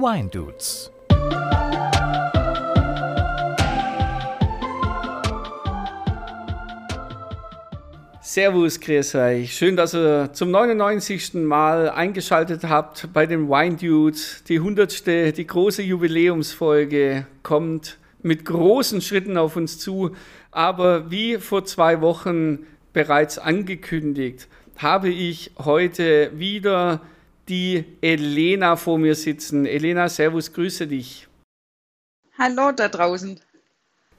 Wine Dudes. Servus, grüß euch. Schön, dass ihr zum 99. Mal eingeschaltet habt bei den Wine Dudes. Die 100. die große Jubiläumsfolge kommt mit großen Schritten auf uns zu. Aber wie vor zwei Wochen bereits angekündigt, habe ich heute wieder die Elena vor mir sitzen. Elena, Servus, grüße dich. Hallo da draußen.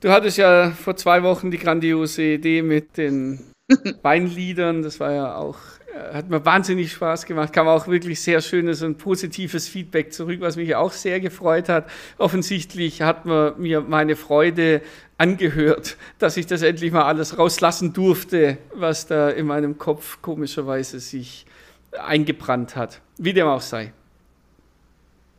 Du hattest ja vor zwei Wochen die grandiose Idee mit den Weinliedern. Das war ja auch, äh, hat mir wahnsinnig Spaß gemacht. Kam auch wirklich sehr schönes und positives Feedback zurück, was mich auch sehr gefreut hat. Offensichtlich hat man mir meine Freude angehört, dass ich das endlich mal alles rauslassen durfte, was da in meinem Kopf komischerweise sich eingebrannt hat. Wie dem auch sei.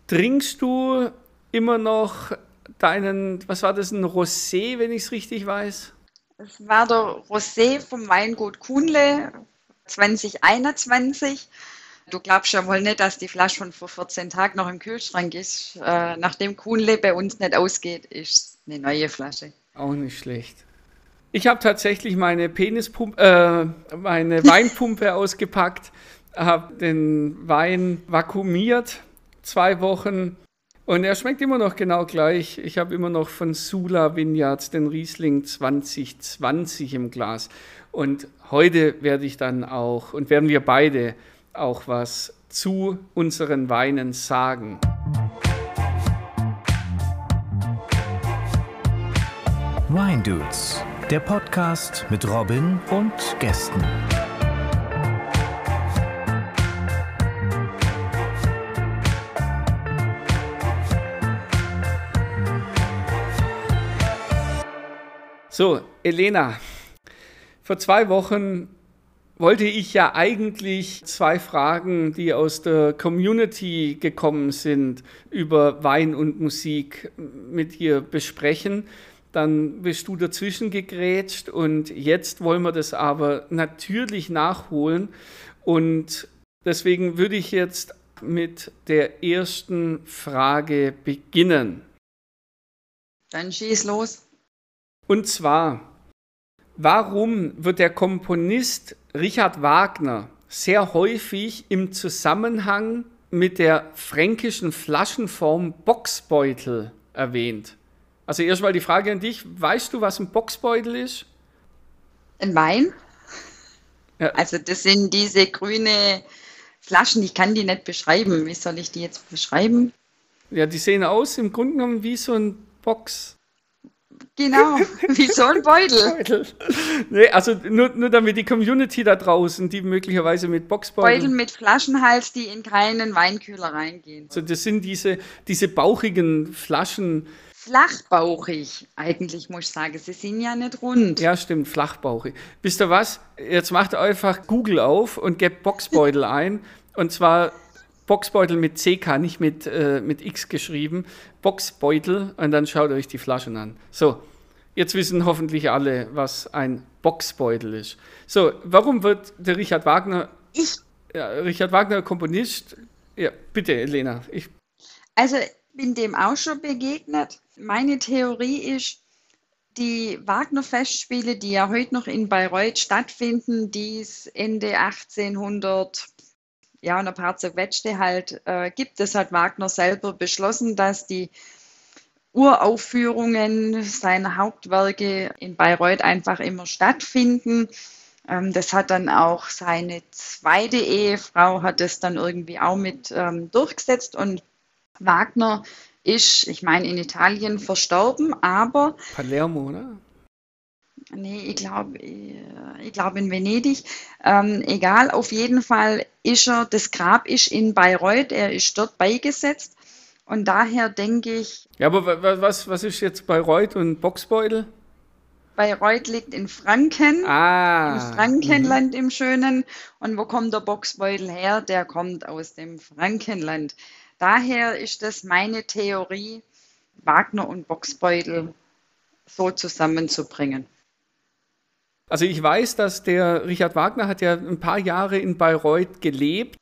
Trinkst du immer noch deinen, was war das, ein Rosé, wenn ich es richtig weiß? Es war der Rosé vom Weingut Kuhnle 2021. Du glaubst ja wohl nicht, dass die Flasche schon vor 14 Tagen noch im Kühlschrank ist. Äh, nachdem Kuhnle bei uns nicht ausgeht, ist eine neue Flasche. Auch nicht schlecht. Ich habe tatsächlich meine Penispumpe, äh, meine Weinpumpe ausgepackt, habe den Wein vakuumiert, zwei Wochen und er schmeckt immer noch genau gleich. Ich habe immer noch von Sula Vineyards den Riesling 2020 im Glas. Und heute werde ich dann auch und werden wir beide auch was zu unseren Weinen sagen. Wine Dudes, der Podcast mit Robin und Gästen. So, Elena, vor zwei Wochen wollte ich ja eigentlich zwei Fragen, die aus der Community gekommen sind, über Wein und Musik mit dir besprechen. Dann bist du dazwischen gegrätscht und jetzt wollen wir das aber natürlich nachholen. Und deswegen würde ich jetzt mit der ersten Frage beginnen. Dann schieß los. Und zwar, warum wird der Komponist Richard Wagner sehr häufig im Zusammenhang mit der fränkischen Flaschenform Boxbeutel erwähnt? Also erstmal die Frage an dich, weißt du, was ein Boxbeutel ist? Ein Wein? Ja. Also das sind diese grüne Flaschen, ich kann die nicht beschreiben. Wie soll ich die jetzt beschreiben? Ja, die sehen aus im Grunde genommen wie so ein Box. Genau, wie so ein Beutel. Beutel. Nee, also nur, nur damit die Community da draußen, die möglicherweise mit Boxbeuteln... Beutel mit Flaschenhals, die in keinen Weinkühler reingehen. Also das sind diese, diese bauchigen Flaschen... Flachbauchig, eigentlich muss ich sagen. Sie sind ja nicht rund. Ja, stimmt, flachbauchig. Wisst ihr was? Jetzt macht einfach Google auf und gebt Boxbeutel ein. Und zwar Boxbeutel mit CK, nicht mit, äh, mit X geschrieben. Boxbeutel und dann schaut euch die Flaschen an. So, jetzt wissen hoffentlich alle, was ein Boxbeutel ist. So, warum wird der Richard Wagner. Ich. Ja, Richard Wagner, Komponist. Ja, bitte, Elena. Ich. Also, bin dem auch schon begegnet. Meine Theorie ist, die Wagner-Festspiele, die ja heute noch in Bayreuth stattfinden, die es Ende 1800 ja, und ein paar zerquetschte halt äh, gibt. Das hat Wagner selber beschlossen, dass die Uraufführungen seiner Hauptwerke in Bayreuth einfach immer stattfinden. Ähm, das hat dann auch seine zweite Ehefrau, hat das dann irgendwie auch mit ähm, durchgesetzt und Wagner ist, ich meine, in Italien verstorben, aber. Palermo, oder? Nee, ich glaube, äh, ich glaube in Venedig. Ähm, egal, auf jeden Fall ist er, das Grab ist in Bayreuth, er ist dort beigesetzt. Und daher denke ich. Ja, aber was, was ist jetzt Bayreuth und Boxbeutel? Bayreuth liegt in Franken, ah, im Frankenland mhm. im Schönen. Und wo kommt der Boxbeutel her? Der kommt aus dem Frankenland. Daher ist das meine Theorie, Wagner und Boxbeutel so zusammenzubringen. Also ich weiß, dass der Richard Wagner hat ja ein paar Jahre in Bayreuth gelebt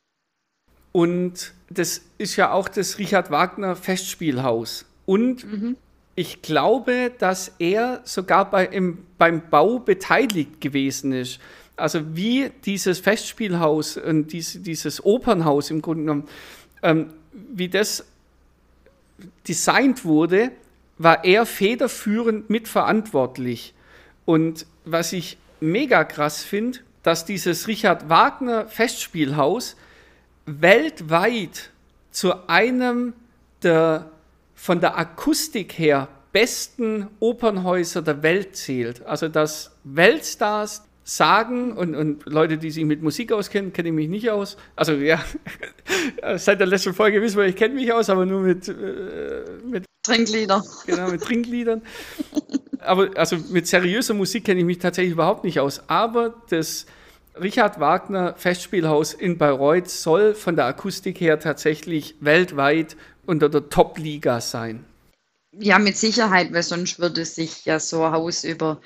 und das ist ja auch das Richard Wagner Festspielhaus. Und mhm. ich glaube, dass er sogar bei, im, beim Bau beteiligt gewesen ist. Also wie dieses Festspielhaus und diese, dieses Opernhaus im Grunde genommen, ähm, wie das designt wurde, war er federführend mitverantwortlich. Und was ich mega krass finde, dass dieses Richard Wagner Festspielhaus weltweit zu einem der von der Akustik her besten Opernhäuser der Welt zählt. Also dass Weltstars sagen und, und Leute, die sich mit Musik auskennen, kenne ich mich nicht aus. Also ja, seit der letzten Folge wissen wir, ich kenne mich aus, aber nur mit, äh, mit Trinkliedern. Genau, mit Trinkliedern. aber also mit seriöser Musik kenne ich mich tatsächlich überhaupt nicht aus. Aber das Richard Wagner Festspielhaus in Bayreuth soll von der Akustik her tatsächlich weltweit unter der Top-Liga sein. Ja, mit Sicherheit, weil sonst würde sich ja so ein Haus über,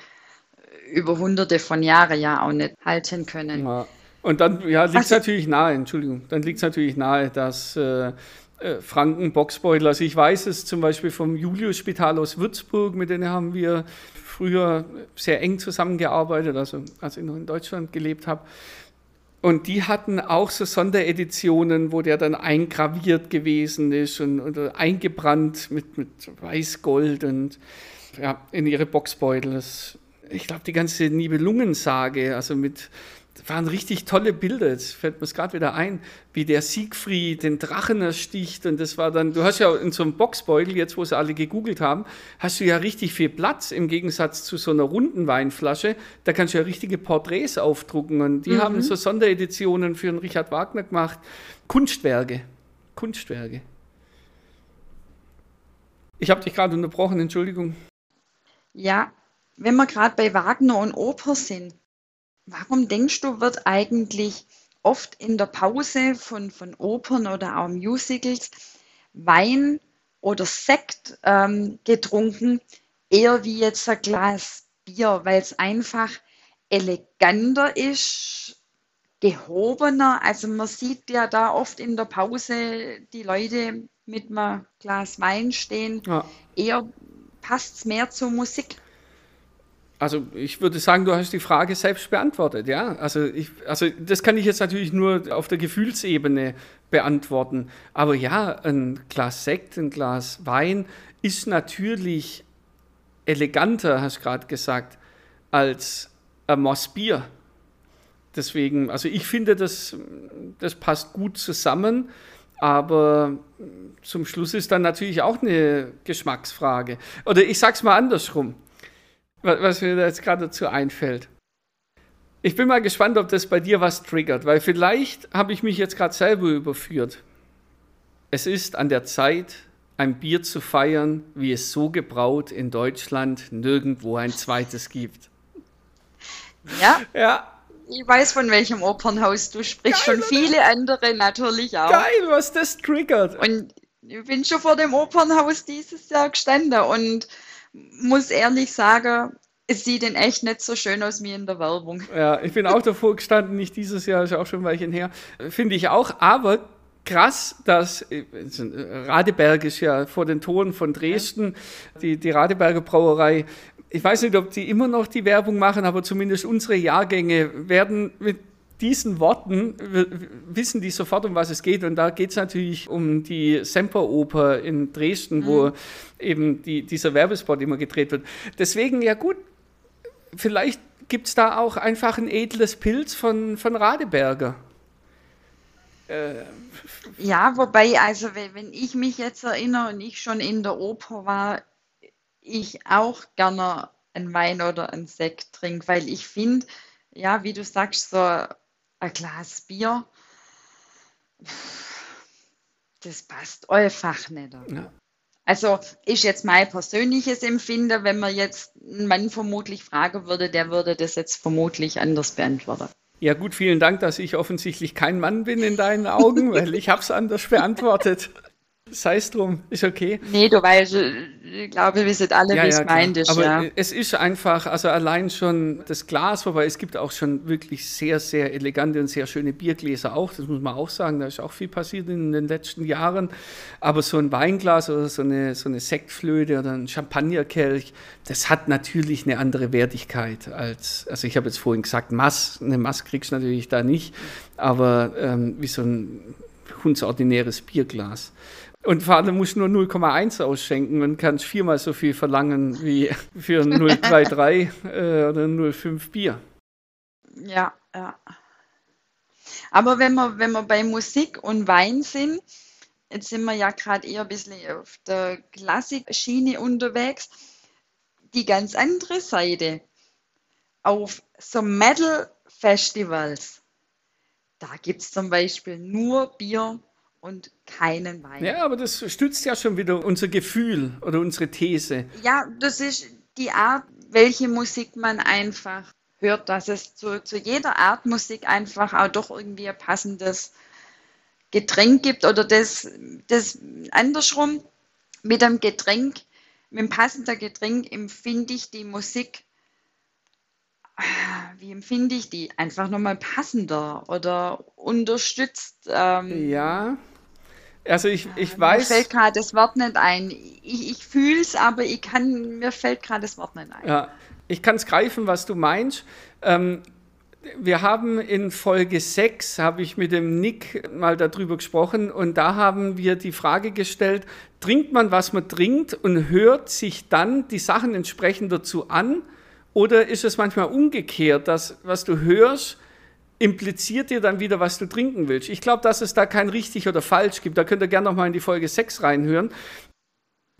über hunderte von Jahren ja auch nicht halten können. Ja. Und dann ja, liegt es natürlich nahe, Entschuldigung, dann liegt es natürlich nahe, dass äh, äh, Franken Boxbeutel, also ich weiß es zum Beispiel vom Julius-Spital aus Würzburg, mit denen haben wir früher sehr eng zusammengearbeitet, also als ich noch in Deutschland gelebt habe. Und die hatten auch so Sondereditionen, wo der dann eingraviert gewesen ist und, und eingebrannt mit, mit Weißgold und ja, in ihre Boxbeutel. Das, ich glaube, die ganze Nibelungensage, also mit waren richtig tolle Bilder. Jetzt fällt mir gerade wieder ein, wie der Siegfried den Drachen ersticht. Und das war dann, du hast ja in so einem Boxbeutel, jetzt wo sie alle gegoogelt haben, hast du ja richtig viel Platz im Gegensatz zu so einer runden Weinflasche. Da kannst du ja richtige Porträts aufdrucken. Und die mhm. haben so Sondereditionen für den Richard Wagner gemacht. Kunstwerke. Kunstwerke. Ich habe dich gerade unterbrochen, Entschuldigung. Ja, wenn wir gerade bei Wagner und Oper sind, Warum denkst du, wird eigentlich oft in der Pause von, von Opern oder auch Musicals Wein oder Sekt ähm, getrunken, eher wie jetzt ein Glas Bier, weil es einfach eleganter ist, gehobener. Also man sieht ja da oft in der Pause die Leute mit einem Glas Wein stehen. Ja. Eher passt es mehr zur Musik. Also ich würde sagen, du hast die Frage selbst beantwortet, ja. Also, ich, also das kann ich jetzt natürlich nur auf der Gefühlsebene beantworten. Aber ja, ein Glas Sekt, ein Glas Wein ist natürlich eleganter, hast du gerade gesagt, als ein Moss Bier. Deswegen, also ich finde, das, das passt gut zusammen. Aber zum Schluss ist dann natürlich auch eine Geschmacksfrage. Oder ich sag's mal andersrum was mir jetzt gerade dazu einfällt. Ich bin mal gespannt, ob das bei dir was triggert, weil vielleicht habe ich mich jetzt gerade selber überführt. Es ist an der Zeit, ein Bier zu feiern, wie es so gebraut in Deutschland nirgendwo ein zweites gibt. Ja. Ja. Ich weiß, von welchem Opernhaus du sprichst, Geil, schon viele andere natürlich auch. Geil, was das triggert. Und ich bin schon vor dem Opernhaus dieses Jahr gestanden und muss ehrlich sagen, es sieht in echt nicht so schön aus wie in der Werbung. Ja, ich bin auch davor gestanden, nicht dieses Jahr, ist auch schon ein Weilchen her. Finde ich auch, aber krass, dass Radeberg ist ja vor den Toren von Dresden, die, die Radeberger Brauerei. Ich weiß nicht, ob die immer noch die Werbung machen, aber zumindest unsere Jahrgänge werden mit diesen Worten wissen die sofort, um was es geht. Und da geht es natürlich um die Semperoper in Dresden, mhm. wo eben die, dieser Werbespot immer gedreht wird. Deswegen, ja gut, vielleicht gibt es da auch einfach ein edles Pilz von, von Radeberger. Äh, ja, wobei, also wenn ich mich jetzt erinnere und ich schon in der Oper war, ich auch gerne einen Wein oder einen Sekt trinke, weil ich finde, ja, wie du sagst, so ein Glas Bier, das passt einfach nicht. Ja. Also ist jetzt mein persönliches Empfinden, wenn man jetzt einen Mann vermutlich fragen würde, der würde das jetzt vermutlich anders beantworten. Ja gut, vielen Dank, dass ich offensichtlich kein Mann bin in deinen Augen, weil ich habe es anders beantwortet. Sei es drum, ist okay. Nee, du weißt, ich glaube, wir wissen alle, ja, wie ja, es meint ist. Aber ja. es ist einfach, also allein schon das Glas, wobei es gibt auch schon wirklich sehr, sehr elegante und sehr schöne Biergläser auch, das muss man auch sagen, da ist auch viel passiert in den letzten Jahren. Aber so ein Weinglas oder so eine, so eine Sektflöte oder ein Champagnerkelch, das hat natürlich eine andere Wertigkeit als, also ich habe jetzt vorhin gesagt, Mass, eine Mass kriegst du natürlich da nicht, aber ähm, wie so ein hundsordinäres Bierglas. Und vor allem musst du nur 0,1 ausschenken und kannst viermal so viel verlangen wie für ein 0,33 äh, oder 0,5 Bier. Ja, ja. Aber wenn wir, wenn wir bei Musik und Wein sind, jetzt sind wir ja gerade eher ein bisschen auf der Klassik-Schiene unterwegs, die ganz andere Seite. Auf so Metal-Festivals, da gibt es zum Beispiel nur Bier und keinen Wein. Ja, aber das stützt ja schon wieder unser Gefühl oder unsere These. Ja, das ist die Art, welche Musik man einfach hört, dass es zu, zu jeder Art Musik einfach auch doch irgendwie ein passendes Getränk gibt oder das, das andersrum mit einem Getränk, mit einem passenden Getränk empfinde ich die Musik wie empfinde ich die? Einfach nochmal passender oder unterstützt. Ähm, ja, also ich, ich weiß. Mir fällt gerade das Wort nicht ein. Ich, ich fühle es, aber ich kann, mir fällt gerade das Wort nicht ein. Ja, ich kann es greifen, was du meinst. Ähm, wir haben in Folge 6, habe ich mit dem Nick mal darüber gesprochen und da haben wir die Frage gestellt, trinkt man, was man trinkt und hört sich dann die Sachen entsprechend dazu an oder ist es manchmal umgekehrt, dass was du hörst, impliziert dir dann wieder, was du trinken willst. Ich glaube, dass es da kein richtig oder falsch gibt. Da könnt ihr gerne nochmal in die Folge 6 reinhören,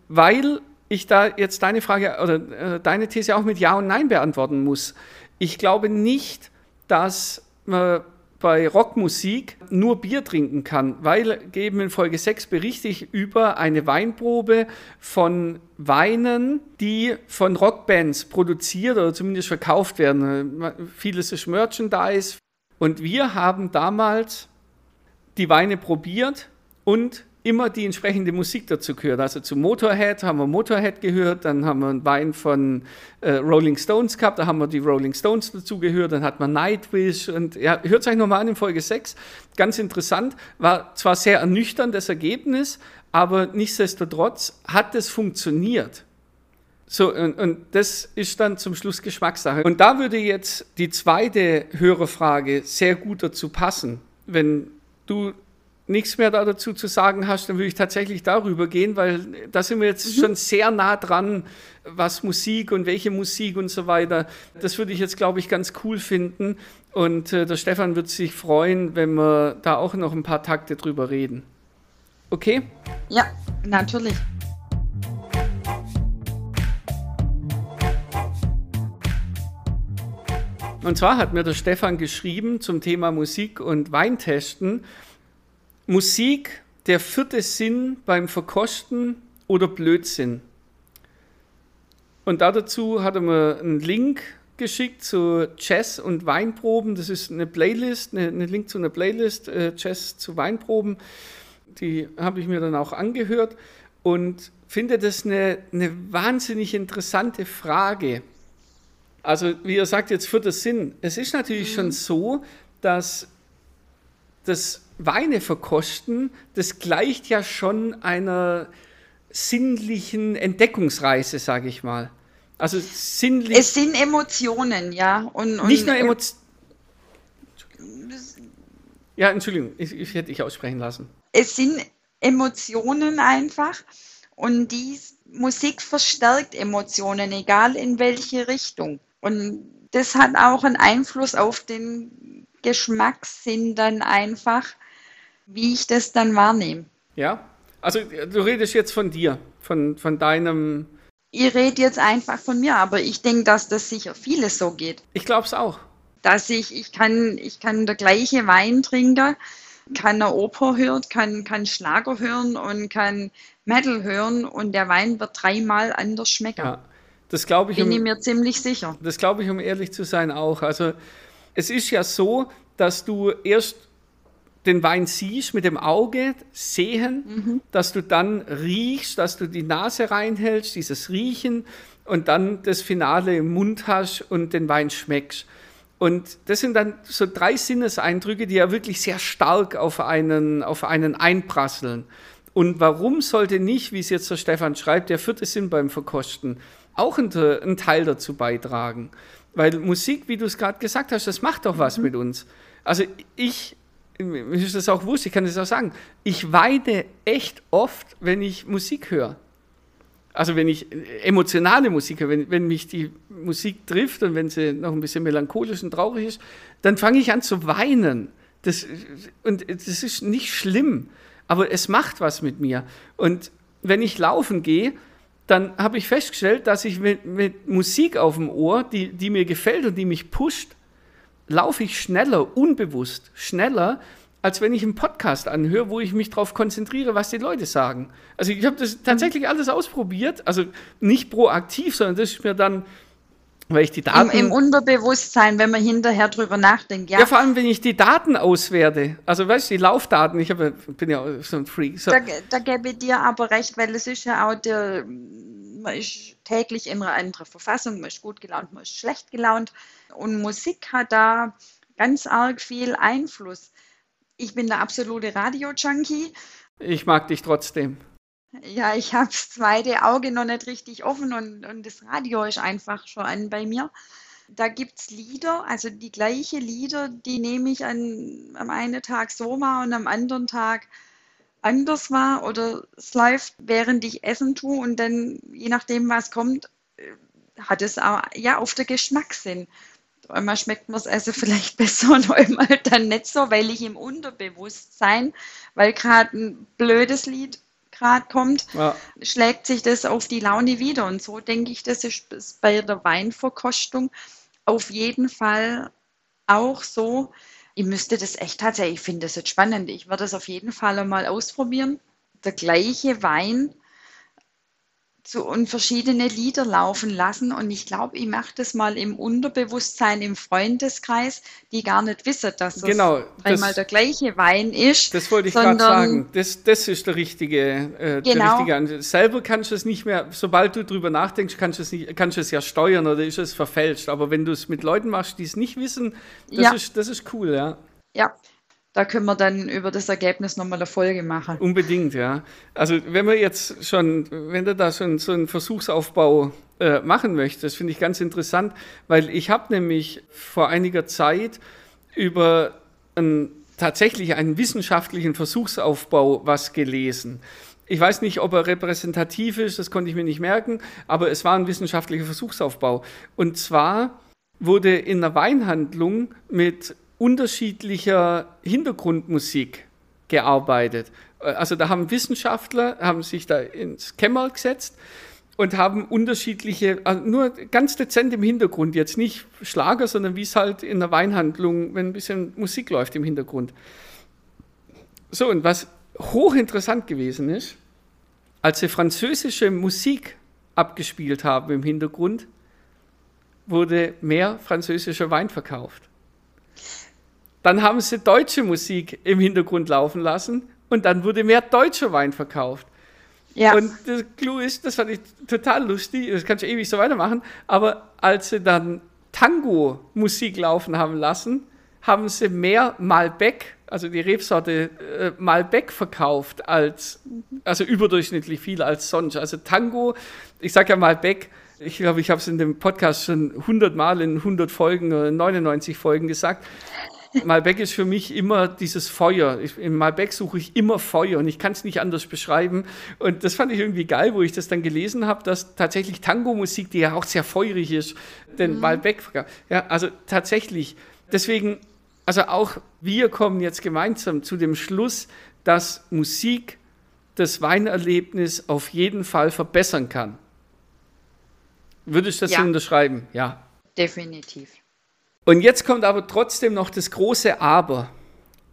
weil ich da jetzt deine Frage oder äh, deine These auch mit Ja und Nein beantworten muss. Ich glaube nicht, dass man bei Rockmusik nur Bier trinken kann, weil eben in Folge 6 berichte ich über eine Weinprobe von Weinen, die von Rockbands produziert oder zumindest verkauft werden. Vieles ist Merchandise, und wir haben damals die Weine probiert und immer die entsprechende Musik dazu gehört. Also zu Motorhead haben wir Motorhead gehört, dann haben wir einen Wein von äh, Rolling Stones gehabt, da haben wir die Rolling Stones dazu gehört, dann hat man Nightwish und ja, hört es euch nochmal an in Folge 6. Ganz interessant, war zwar sehr ernüchternd das Ergebnis, aber nichtsdestotrotz hat es funktioniert. So, und, und, das ist dann zum Schluss Geschmackssache. Und da würde jetzt die zweite Hörerfrage sehr gut dazu passen. Wenn du nichts mehr da dazu zu sagen hast, dann würde ich tatsächlich darüber gehen, weil da sind wir jetzt mhm. schon sehr nah dran, was Musik und welche Musik und so weiter. Das würde ich jetzt, glaube ich, ganz cool finden. Und äh, der Stefan wird sich freuen, wenn wir da auch noch ein paar Takte drüber reden. Okay? Ja, natürlich. Und zwar hat mir der Stefan geschrieben zum Thema Musik und Weintesten. Musik, der vierte Sinn beim Verkosten oder Blödsinn. Und dazu hat er mir einen Link geschickt zu Jazz und Weinproben. Das ist eine Playlist, ein Link zu einer Playlist, äh, Jazz zu Weinproben. Die habe ich mir dann auch angehört und finde das eine, eine wahnsinnig interessante Frage. Also, wie ihr sagt, jetzt vierter Sinn. Es ist natürlich mhm. schon so, dass das Weine verkosten, das gleicht ja schon einer sinnlichen Entdeckungsreise, sage ich mal. Also sinnlich. Es sind Emotionen, ja. Und, und nicht nur Emotionen. Ja, Entschuldigung, ich, ich hätte dich aussprechen lassen. Es sind Emotionen einfach und die Musik verstärkt Emotionen, egal in welche Richtung. Und das hat auch einen Einfluss auf den Geschmackssinn dann einfach, wie ich das dann wahrnehme. Ja, also du redest jetzt von dir, von, von deinem. Ich rede jetzt einfach von mir, aber ich denke, dass das sicher vieles so geht. Ich glaube es auch. Dass ich, ich kann, ich kann der gleiche Wein trinken, kann eine Oper hören, kann, kann Schlager hören und kann Metal hören und der Wein wird dreimal anders schmecken. Ja. Das glaube ich. Bin um, ich mir ziemlich sicher. Das glaube ich, um ehrlich zu sein, auch. Also es ist ja so, dass du erst den Wein siehst mit dem Auge, sehen, mhm. dass du dann riechst, dass du die Nase reinhältst, dieses Riechen und dann das Finale im Mund hast und den Wein schmeckst. Und das sind dann so drei Sinneseindrücke, die ja wirklich sehr stark auf einen, auf einen einprasseln. Und warum sollte nicht, wie es jetzt der Stefan schreibt, der vierte Sinn beim Verkosten auch einen Teil dazu beitragen? Weil Musik, wie du es gerade gesagt hast, das macht doch was mhm. mit uns. Also ich, mir ist das auch wurscht, ich kann das auch sagen, ich weine echt oft, wenn ich Musik höre also wenn ich emotionale Musik höre, wenn, wenn mich die Musik trifft und wenn sie noch ein bisschen melancholisch und traurig ist, dann fange ich an zu weinen. Das, und das ist nicht schlimm, aber es macht was mit mir. Und wenn ich laufen gehe, dann habe ich festgestellt, dass ich mit, mit Musik auf dem Ohr, die, die mir gefällt und die mich pusht, laufe ich schneller, unbewusst schneller, als wenn ich einen Podcast anhöre, wo ich mich darauf konzentriere, was die Leute sagen. Also ich habe das tatsächlich alles ausprobiert, also nicht proaktiv, sondern das ist mir dann, weil ich die Daten... Im, Im, Unterbewusstsein, wenn man hinterher drüber nachdenkt, ja. Ja, vor allem, wenn ich die Daten auswerte, also weißt du, die Laufdaten, ich habe, bin ja so ein Freak. So. Da, da gebe ich dir aber recht, weil es ist ja auch der, man ist täglich in einer anderen Verfassung, man ist gut gelaunt, man ist schlecht gelaunt und Musik hat da ganz arg viel Einfluss. Ich bin der absolute Radio-Junkie. Ich mag dich trotzdem. Ja, ich habe das zweite Auge noch nicht richtig offen und, und das Radio ist einfach schon an bei mir. Da gibt es Lieder, also die gleichen Lieder, die nehme ich an, am einen Tag so wahr und am anderen Tag anders wahr oder es läuft, während ich Essen tue und dann, je nachdem, was kommt, äh, hat es auch ja, auf der Geschmackssinn. Einmal schmeckt mir es also vielleicht besser und einmal dann nicht so, weil ich im Unterbewusstsein, weil gerade ein blödes Lied gerade kommt, ja. schlägt sich das auf die Laune wieder. Und so denke ich, das ist bei der Weinverkostung auf jeden Fall auch so. Ich müsste das echt tatsächlich, ich finde das jetzt spannend. Ich werde das auf jeden Fall einmal ausprobieren. Der gleiche Wein zu, und verschiedene Lieder laufen lassen. Und ich glaube, ich mache das mal im Unterbewusstsein im Freundeskreis, die gar nicht wissen, dass das genau, dreimal der gleiche Wein ist. Das wollte ich gerade sagen. Das, das ist der richtige, äh, genau. der richtige Selber kannst du es nicht mehr, sobald du drüber nachdenkst, kannst du es, nicht, kannst du es ja steuern oder ist es verfälscht. Aber wenn du es mit Leuten machst, die es nicht wissen, das, ja. ist, das ist cool, ja. Ja, da können wir dann über das Ergebnis nochmal eine Folge machen. Unbedingt, ja. Also wenn wir jetzt schon, wenn du da schon so einen Versuchsaufbau äh, machen möchtest, finde ich ganz interessant, weil ich habe nämlich vor einiger Zeit über einen, tatsächlich einen wissenschaftlichen Versuchsaufbau was gelesen. Ich weiß nicht, ob er repräsentativ ist, das konnte ich mir nicht merken, aber es war ein wissenschaftlicher Versuchsaufbau. Und zwar wurde in einer Weinhandlung mit unterschiedlicher Hintergrundmusik gearbeitet. Also da haben Wissenschaftler, haben sich da ins Kämmer gesetzt und haben unterschiedliche, also nur ganz dezent im Hintergrund, jetzt nicht Schlager, sondern wie es halt in der Weinhandlung, wenn ein bisschen Musik läuft im Hintergrund. So, und was hochinteressant gewesen ist, als sie französische Musik abgespielt haben im Hintergrund, wurde mehr französischer Wein verkauft. Dann haben sie deutsche Musik im Hintergrund laufen lassen und dann wurde mehr deutscher Wein verkauft. Ja. Und das Clou ist, das fand ich total lustig, das kann ich ewig so weitermachen, aber als sie dann Tango-Musik laufen haben lassen, haben sie mehr Malbec, also die Rebsorte äh, Malbec verkauft, als, also überdurchschnittlich viel als sonst. Also Tango, ich sage ja Malbec, ich glaube, ich habe es in dem Podcast schon 100 Mal in 100 Folgen oder 99 Folgen gesagt. Malbec ist für mich immer dieses Feuer. Ich, in Malbec suche ich immer Feuer und ich kann es nicht anders beschreiben. Und das fand ich irgendwie geil, wo ich das dann gelesen habe, dass tatsächlich Tango-Musik, die ja auch sehr feurig ist, den mhm. Malbec, ja, also tatsächlich. Deswegen, also auch wir kommen jetzt gemeinsam zu dem Schluss, dass Musik das Weinerlebnis auf jeden Fall verbessern kann. Würdest du das ja. unterschreiben? Ja. Definitiv. Und jetzt kommt aber trotzdem noch das große Aber,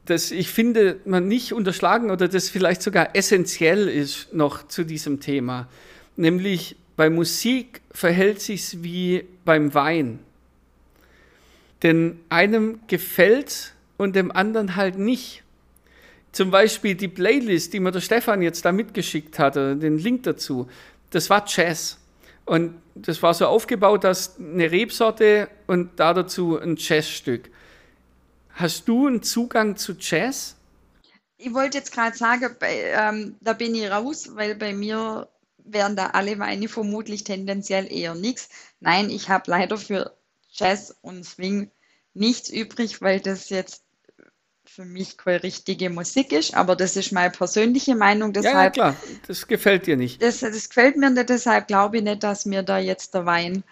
das ich finde, man nicht unterschlagen oder das vielleicht sogar essentiell ist noch zu diesem Thema. Nämlich bei Musik verhält sich wie beim Wein. Denn einem gefällt und dem anderen halt nicht. zum Beispiel die Playlist, die mir der Stefan jetzt da mitgeschickt hatte, den Link dazu, das war Jazz. Und das war so aufgebaut, dass eine Rebsorte und da dazu ein Jazzstück. Hast du einen Zugang zu Jazz? Ich wollte jetzt gerade sagen, bei, ähm, da bin ich raus, weil bei mir wären da alle Weine vermutlich tendenziell eher nichts. Nein, ich habe leider für Jazz und Swing nichts übrig, weil das jetzt für mich keine richtige Musik ist, aber das ist meine persönliche Meinung. Deshalb, ja, ja, klar, das gefällt dir nicht. Das, das gefällt mir nicht, deshalb glaube ich nicht, dass mir da jetzt der Wein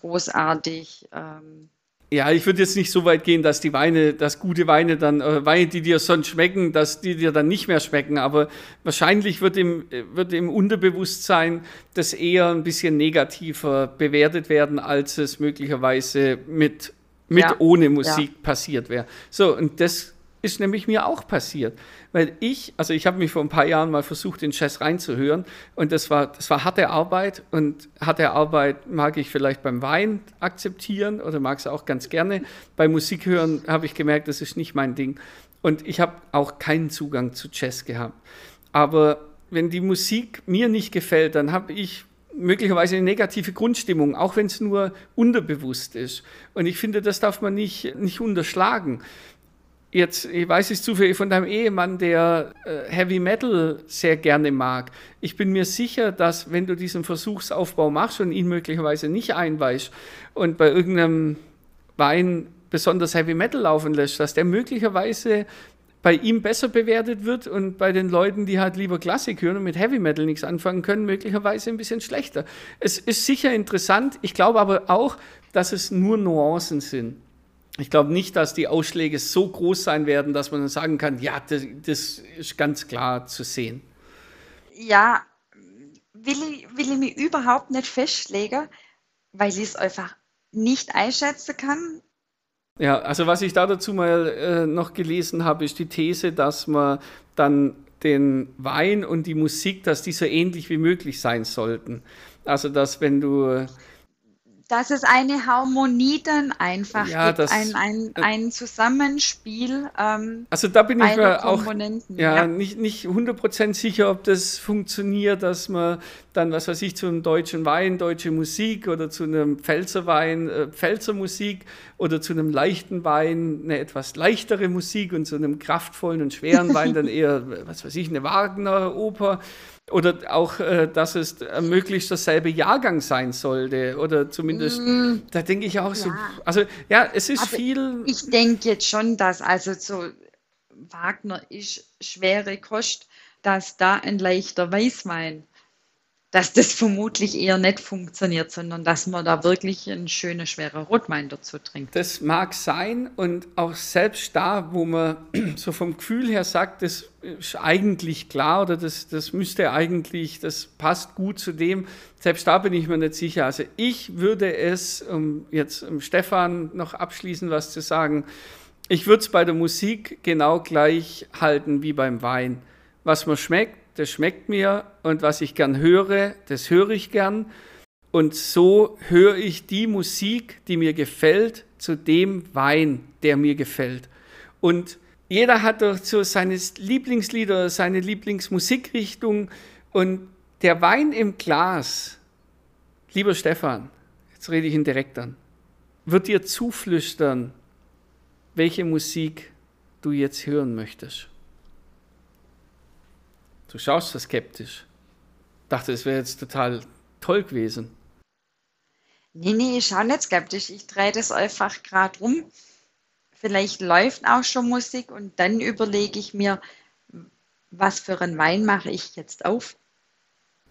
großartig. Ähm, ja, ich würde jetzt nicht so weit gehen, dass die Weine, dass gute Weine dann, äh, Weine, die dir sonst schmecken, dass die dir dann nicht mehr schmecken. Aber wahrscheinlich wird im, wird im Unterbewusstsein das eher ein bisschen negativer bewertet werden, als es möglicherweise mit, mit ja. ohne Musik ja. passiert wäre. So, und das ist nämlich mir auch passiert. Weil ich, also ich habe mich vor ein paar Jahren mal versucht, in Jazz reinzuhören und das war, das war harte Arbeit und harte Arbeit mag ich vielleicht beim Wein akzeptieren oder mag es auch ganz gerne. Bei Musik hören habe ich gemerkt, das ist nicht mein Ding. Und ich habe auch keinen Zugang zu Jazz gehabt. Aber wenn die Musik mir nicht gefällt, dann habe ich möglicherweise eine negative Grundstimmung, auch wenn es nur unterbewusst ist. Und ich finde, das darf man nicht, nicht unterschlagen. Jetzt, ich weiß es zufällig von deinem Ehemann, der äh, Heavy Metal sehr gerne mag. Ich bin mir sicher, dass wenn du diesen Versuchsaufbau machst und ihn möglicherweise nicht einweist und bei irgendeinem Wein besonders Heavy Metal laufen lässt, dass der möglicherweise bei ihm besser bewertet wird und bei den Leuten, die halt lieber Klassik hören und mit Heavy Metal nichts anfangen können, möglicherweise ein bisschen schlechter. Es ist sicher interessant. Ich glaube aber auch, dass es nur Nuancen sind ich glaube nicht, dass die Ausschläge so groß sein werden, dass man dann sagen kann, ja, das, das ist ganz klar zu sehen. Ja, will ich, will ich mich überhaupt nicht festlegen, weil ich es einfach nicht einschätzen kann. Ja, also was ich da dazu mal äh, noch gelesen habe, ist die These, dass man dann den Wein und die Musik, dass die so ähnlich wie möglich sein sollten. Also dass wenn du dass es eine Harmonie dann einfach ja, gibt, das, ein, ein, äh, ein Zusammenspiel. Ähm, also da bin ich mir auch ja, ja, nicht, nicht 100% sicher, ob das funktioniert, dass man dann, was weiß ich, zu einem deutschen Wein deutsche Musik oder zu einem Pfälzerwein äh, Pfälzer Musik oder zu einem leichten Wein eine etwas leichtere Musik und zu einem kraftvollen und schweren Wein dann eher, was weiß ich, eine Wagner-Oper. Oder auch, äh, dass es äh, möglichst dasselbe Jahrgang sein sollte. Oder zumindest, mm, da denke ich auch ja. so. Also ja, es ist Aber viel. Ich denke jetzt schon, dass also so Wagner ist schwere Kost, dass da ein leichter Weißwein dass das vermutlich eher nicht funktioniert, sondern dass man da wirklich einen schönen, schweren Rotwein dazu trinkt. Das mag sein und auch selbst da, wo man so vom Gefühl her sagt, das ist eigentlich klar oder das, das müsste eigentlich, das passt gut zu dem, selbst da bin ich mir nicht sicher. Also ich würde es, um jetzt um Stefan noch abschließend was zu sagen, ich würde es bei der Musik genau gleich halten wie beim Wein. Was man schmeckt, das schmeckt mir und was ich gern höre, das höre ich gern. Und so höre ich die Musik, die mir gefällt, zu dem Wein, der mir gefällt. Und jeder hat doch so seine Lieblingslieder, seine Lieblingsmusikrichtung. Und der Wein im Glas, lieber Stefan, jetzt rede ich ihn direkt an, wird dir zuflüstern, welche Musik du jetzt hören möchtest. Du schaust so skeptisch. Dachte, es wäre jetzt total toll gewesen. Nee, nee, ich schaue nicht skeptisch. Ich drehe das einfach gerade rum. Vielleicht läuft auch schon Musik und dann überlege ich mir, was für einen Wein mache ich jetzt auf.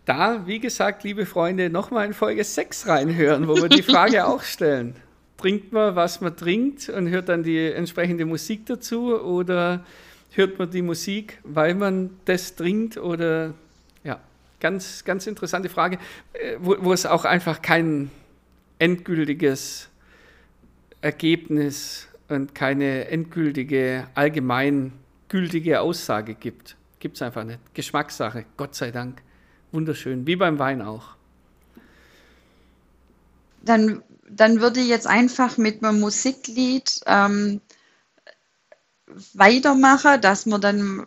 Da, wie gesagt, liebe Freunde, nochmal in Folge 6 reinhören, wo wir die Frage auch stellen. Trinkt man, was man trinkt und hört dann die entsprechende Musik dazu oder hört man die Musik, weil man das trinkt oder ja, ganz, ganz interessante Frage, äh, wo, wo es auch einfach kein endgültiges Ergebnis und keine endgültige, allgemeingültige Aussage gibt. Gibt es einfach nicht. Geschmackssache, Gott sei Dank. Wunderschön, wie beim Wein auch. Dann, dann würde ich jetzt einfach mit einem Musiklied ähm, weitermachen, dass wir dann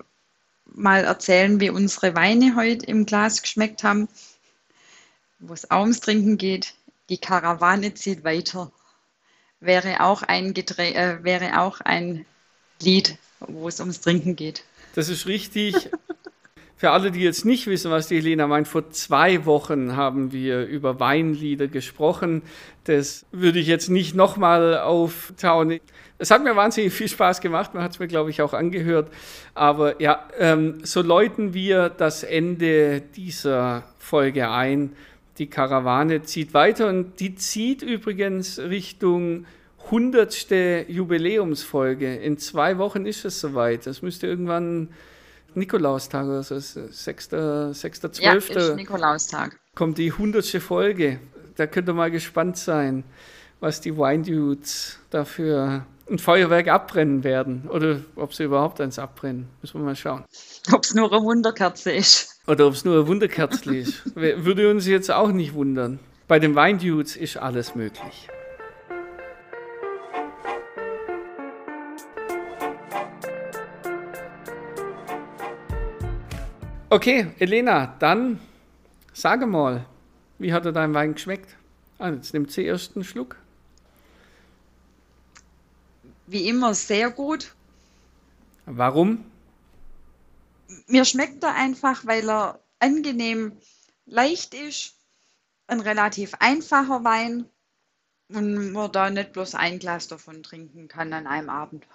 mal erzählen, wie unsere Weine heute im Glas geschmeckt haben, wo es auch ums Trinken geht. Die Karawane zieht weiter. Wäre auch ein, Geträ äh, wäre auch ein Lied, wo es ums Trinken geht. Das ist richtig. Für alle, die jetzt nicht wissen, was die Helena meint, vor zwei Wochen haben wir über Weinlieder gesprochen. Das würde ich jetzt nicht nochmal auftauen. Es hat mir wahnsinnig viel Spaß gemacht, man hat es mir, glaube ich, auch angehört. Aber ja, ähm, so läuten wir das Ende dieser Folge ein. Die Karawane zieht weiter und die zieht übrigens Richtung 100. Jubiläumsfolge. In zwei Wochen ist es soweit. Das müsste irgendwann Nikolaustag oder so, 6. 6. Ja, ist Nikolaustag. Kommt die 100. Folge. Da könnt ihr mal gespannt sein, was die Wine Dudes dafür ein Feuerwerk abbrennen werden. Oder ob sie überhaupt eins abbrennen. Müssen wir mal schauen. Ob es nur eine Wunderkerze ist. Oder ob es nur eine Wunderkerze ist. Würde uns jetzt auch nicht wundern. Bei den Weindudes ist alles möglich. Okay, Elena, dann sage mal, wie hat dir dein Wein geschmeckt? Ah, jetzt nimmt sie erst einen Schluck wie immer sehr gut. Warum? Mir schmeckt er einfach, weil er angenehm leicht ist, ein relativ einfacher Wein und man da nicht bloß ein Glas davon trinken kann an einem Abend.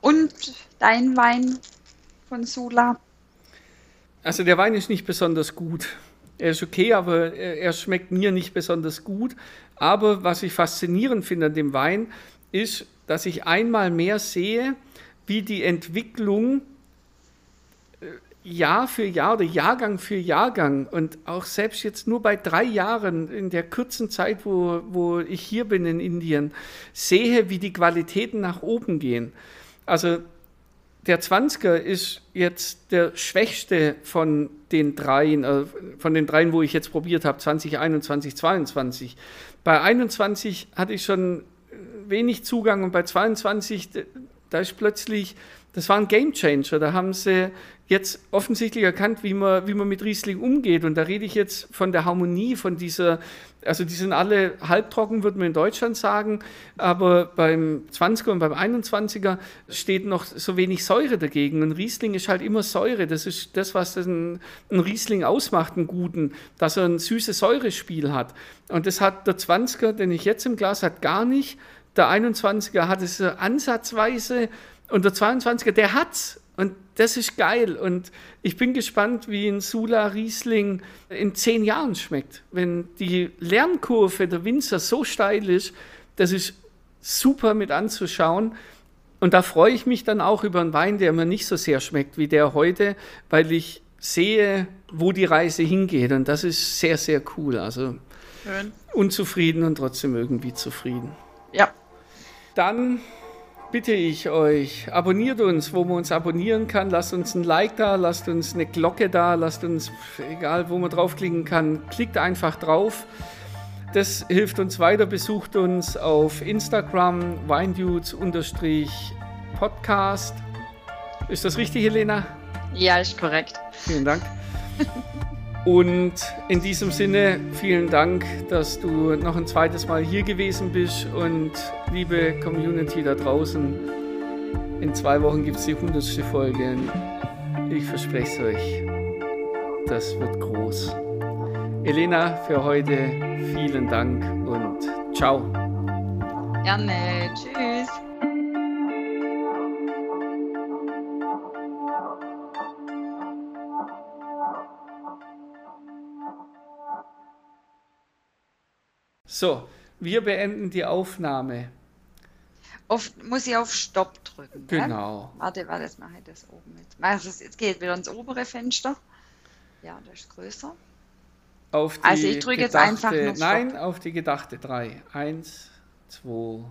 Und dein Wein von Sula? Also der Wein ist nicht besonders gut. Er ist okay, aber er schmeckt mir nicht besonders gut. Aber was ich faszinierend finde an dem Wein, ist, dass ich einmal mehr sehe, wie die Entwicklung äh, Jahr für Jahr oder Jahrgang für Jahrgang und auch selbst jetzt nur bei drei Jahren in der kurzen Zeit, wo, wo ich hier bin in Indien, sehe, wie die Qualitäten nach oben gehen. Also der 20er ist jetzt der schwächste von den dreien, äh, von den dreien, wo ich jetzt probiert habe, 2021, 22. Bei 21 hatte ich schon wenig Zugang und bei 22, da ist plötzlich, das war ein Game Changer. Da haben sie jetzt offensichtlich erkannt, wie man, wie man mit Riesling umgeht. Und da rede ich jetzt von der Harmonie, von dieser, also die sind alle halbtrocken, würde man in Deutschland sagen, aber beim 20er und beim 21er steht noch so wenig Säure dagegen. Und Riesling ist halt immer Säure. Das ist das, was ein, Riesling ausmacht, einen guten, dass er ein süßes Säurespiel hat. Und das hat der 20er, den ich jetzt im Glas hat, gar nicht. Der 21er hat es ansatzweise und der 22er, der hat's. Das ist geil. Und ich bin gespannt, wie ein Sula Riesling in zehn Jahren schmeckt. Wenn die Lernkurve der Winzer so steil ist, das ist super mit anzuschauen. Und da freue ich mich dann auch über einen Wein, der mir nicht so sehr schmeckt wie der heute, weil ich sehe, wo die Reise hingeht. Und das ist sehr, sehr cool. Also Schön. unzufrieden und trotzdem irgendwie zufrieden. Ja, dann bitte ich euch, abonniert uns, wo man uns abonnieren kann. Lasst uns ein Like da, lasst uns eine Glocke da, lasst uns, egal wo man draufklicken kann, klickt einfach drauf. Das hilft uns weiter. Besucht uns auf Instagram, winedudes-podcast. Ist das richtig, Helena? Ja, ist korrekt. Vielen Dank. Und in diesem Sinne vielen Dank, dass du noch ein zweites Mal hier gewesen bist und liebe Community da draußen, in zwei Wochen gibt es die hundertste Folge. Ich verspreche es euch, das wird groß. Elena, für heute vielen Dank und ciao. Gerne, tschüss. So, wir beenden die Aufnahme. Auf, muss ich auf Stopp drücken. Genau. Ja? Warte, warte, jetzt mache ich das oben mit. Also jetzt geht wieder ins obere Fenster. Ja, das ist größer. Auf die also ich drücke jetzt einfach nur Nein, auf die gedachte 3. 1, 2,